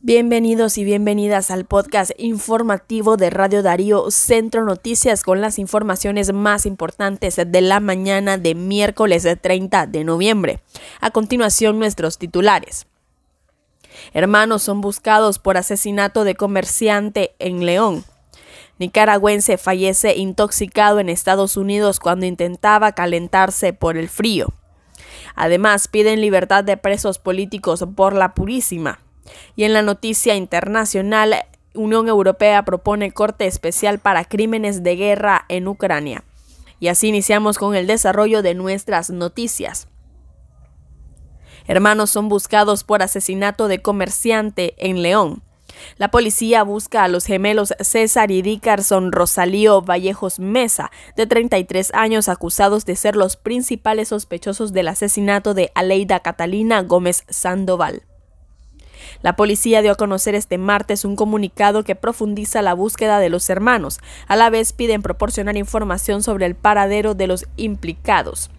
Bienvenidos y bienvenidas al podcast informativo de Radio Darío Centro Noticias con las informaciones más importantes de la mañana de miércoles 30 de noviembre. A continuación nuestros titulares. Hermanos son buscados por asesinato de comerciante en León. Nicaragüense fallece intoxicado en Estados Unidos cuando intentaba calentarse por el frío. Además, piden libertad de presos políticos por la Purísima. Y en la noticia internacional, Unión Europea propone corte especial para crímenes de guerra en Ucrania. Y así iniciamos con el desarrollo de nuestras noticias. Hermanos son buscados por asesinato de comerciante en León. La policía busca a los gemelos César y Dickerson Rosalío Vallejos Mesa, de 33 años, acusados de ser los principales sospechosos del asesinato de Aleida Catalina Gómez Sandoval. La policía dio a conocer este martes un comunicado que profundiza la búsqueda de los hermanos. A la vez piden proporcionar información sobre el paradero de los implicados.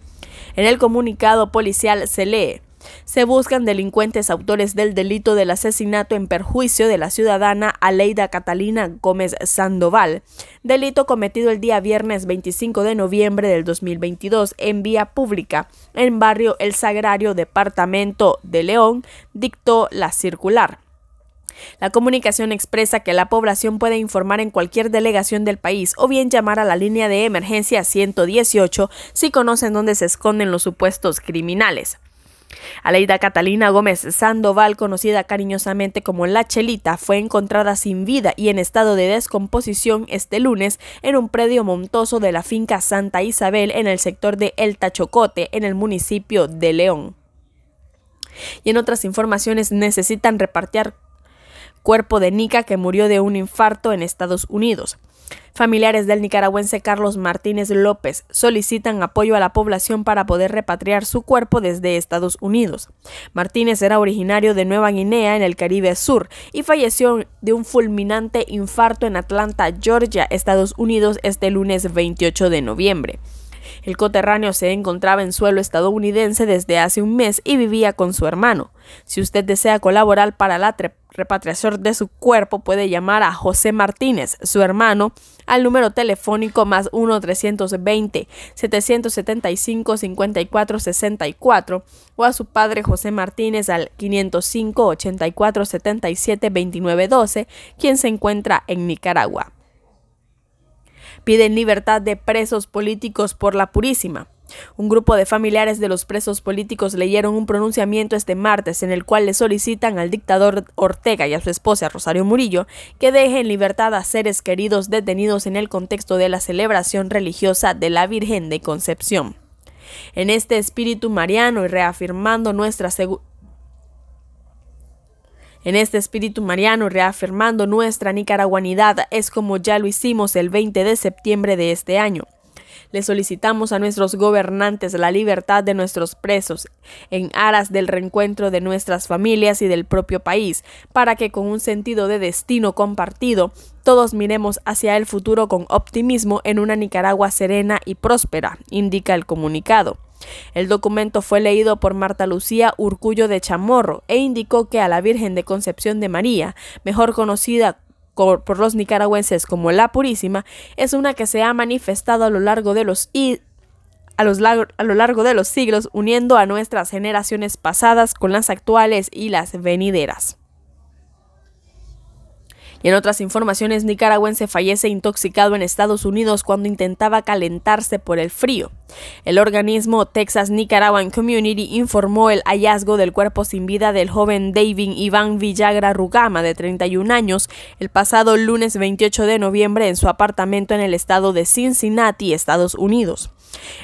En el comunicado policial se lee se buscan delincuentes autores del delito del asesinato en perjuicio de la ciudadana Aleida Catalina Gómez Sandoval, delito cometido el día viernes 25 de noviembre del 2022 en vía pública en barrio El Sagrario, departamento de León, dictó la circular. La comunicación expresa que la población puede informar en cualquier delegación del país o bien llamar a la línea de emergencia 118 si conocen dónde se esconden los supuestos criminales. Aleida Catalina Gómez Sandoval, conocida cariñosamente como La Chelita, fue encontrada sin vida y en estado de descomposición este lunes en un predio montoso de la finca Santa Isabel en el sector de El Tachocote, en el municipio de León. Y en otras informaciones necesitan repartir cuerpo de Nica que murió de un infarto en Estados Unidos. Familiares del nicaragüense Carlos Martínez López solicitan apoyo a la población para poder repatriar su cuerpo desde Estados Unidos. Martínez era originario de Nueva Guinea en el Caribe Sur y falleció de un fulminante infarto en Atlanta, Georgia, Estados Unidos este lunes 28 de noviembre. El coterráneo se encontraba en suelo estadounidense desde hace un mes y vivía con su hermano. Si usted desea colaborar para la repatriación de su cuerpo, puede llamar a José Martínez, su hermano, al número telefónico más 1-320-775-5464 o a su padre José Martínez al 505-8477-2912, quien se encuentra en Nicaragua. Piden libertad de presos políticos por la Purísima. Un grupo de familiares de los presos políticos leyeron un pronunciamiento este martes en el cual le solicitan al dictador Ortega y a su esposa Rosario Murillo que dejen en libertad a seres queridos detenidos en el contexto de la celebración religiosa de la Virgen de Concepción. En este espíritu mariano y reafirmando nuestra en este espíritu mariano, reafirmando nuestra nicaraguanidad, es como ya lo hicimos el 20 de septiembre de este año. Le solicitamos a nuestros gobernantes la libertad de nuestros presos, en aras del reencuentro de nuestras familias y del propio país, para que con un sentido de destino compartido, todos miremos hacia el futuro con optimismo en una Nicaragua serena y próspera, indica el comunicado. El documento fue leído por Marta Lucía Urcullo de Chamorro e indicó que a la Virgen de Concepción de María, mejor conocida por los nicaragüenses como la Purísima, es una que se ha manifestado a lo largo de los a, a, lo largo de los siglos, uniendo a nuestras generaciones pasadas con las actuales y las venideras. En otras informaciones, nicaragüense fallece intoxicado en Estados Unidos cuando intentaba calentarse por el frío. El organismo Texas Nicaraguan Community informó el hallazgo del cuerpo sin vida del joven David Iván Villagra Rugama, de 31 años, el pasado lunes 28 de noviembre en su apartamento en el estado de Cincinnati, Estados Unidos.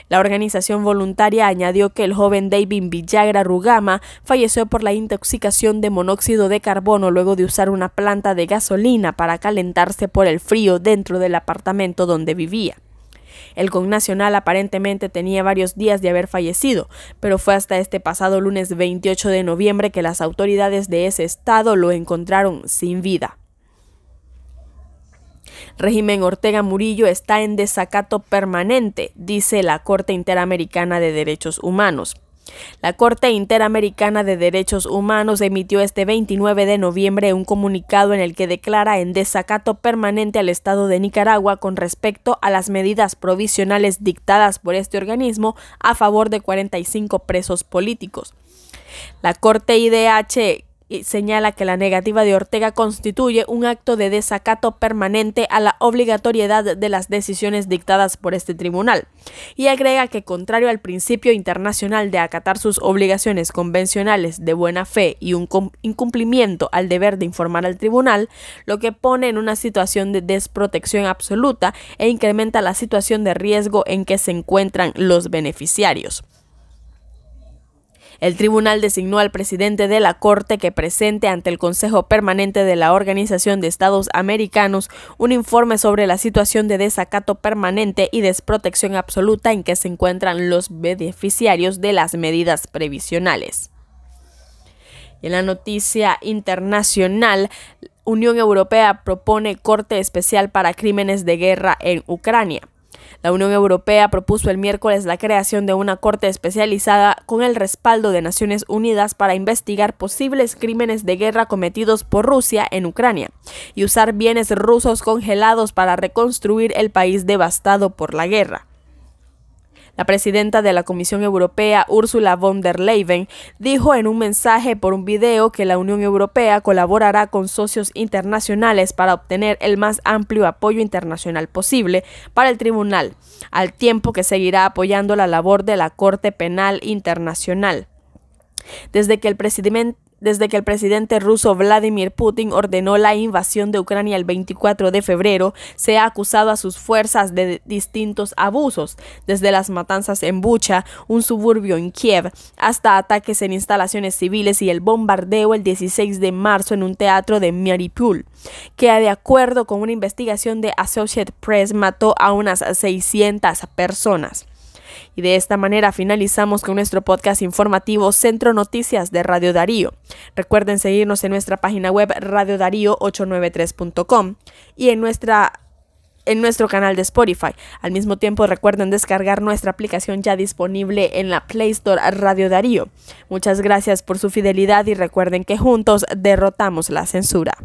La organización voluntaria añadió que el joven David Villagra Rugama falleció por la intoxicación de monóxido de carbono luego de usar una planta de gasolina para calentarse por el frío dentro del apartamento donde vivía. El connacional aparentemente tenía varios días de haber fallecido, pero fue hasta este pasado lunes 28 de noviembre que las autoridades de ese estado lo encontraron sin vida. Régimen Ortega Murillo está en desacato permanente, dice la Corte Interamericana de Derechos Humanos. La Corte Interamericana de Derechos Humanos emitió este 29 de noviembre un comunicado en el que declara en desacato permanente al Estado de Nicaragua con respecto a las medidas provisionales dictadas por este organismo a favor de 45 presos políticos. La Corte IDH señala que la negativa de Ortega constituye un acto de desacato permanente a la obligatoriedad de las decisiones dictadas por este tribunal, y agrega que contrario al principio internacional de acatar sus obligaciones convencionales de buena fe y un incumplimiento al deber de informar al tribunal, lo que pone en una situación de desprotección absoluta e incrementa la situación de riesgo en que se encuentran los beneficiarios. El tribunal designó al presidente de la Corte que presente ante el Consejo Permanente de la Organización de Estados Americanos un informe sobre la situación de desacato permanente y desprotección absoluta en que se encuentran los beneficiarios de las medidas previsionales. en la noticia internacional, Unión Europea propone corte especial para crímenes de guerra en Ucrania. La Unión Europea propuso el miércoles la creación de una corte especializada con el respaldo de Naciones Unidas para investigar posibles crímenes de guerra cometidos por Rusia en Ucrania y usar bienes rusos congelados para reconstruir el país devastado por la guerra. La presidenta de la Comisión Europea, Ursula von der Leyen, dijo en un mensaje por un video que la Unión Europea colaborará con socios internacionales para obtener el más amplio apoyo internacional posible para el tribunal, al tiempo que seguirá apoyando la labor de la Corte Penal Internacional. Desde que el presidente desde que el presidente ruso Vladimir Putin ordenó la invasión de Ucrania el 24 de febrero, se ha acusado a sus fuerzas de distintos abusos, desde las matanzas en Bucha, un suburbio en Kiev, hasta ataques en instalaciones civiles y el bombardeo el 16 de marzo en un teatro de Mariupol, que de acuerdo con una investigación de Associated Press mató a unas 600 personas. Y de esta manera finalizamos con nuestro podcast informativo Centro Noticias de Radio Darío. Recuerden seguirnos en nuestra página web radiodarío893.com y en nuestra en nuestro canal de Spotify. Al mismo tiempo recuerden descargar nuestra aplicación ya disponible en la Play Store Radio Darío. Muchas gracias por su fidelidad y recuerden que juntos derrotamos la censura.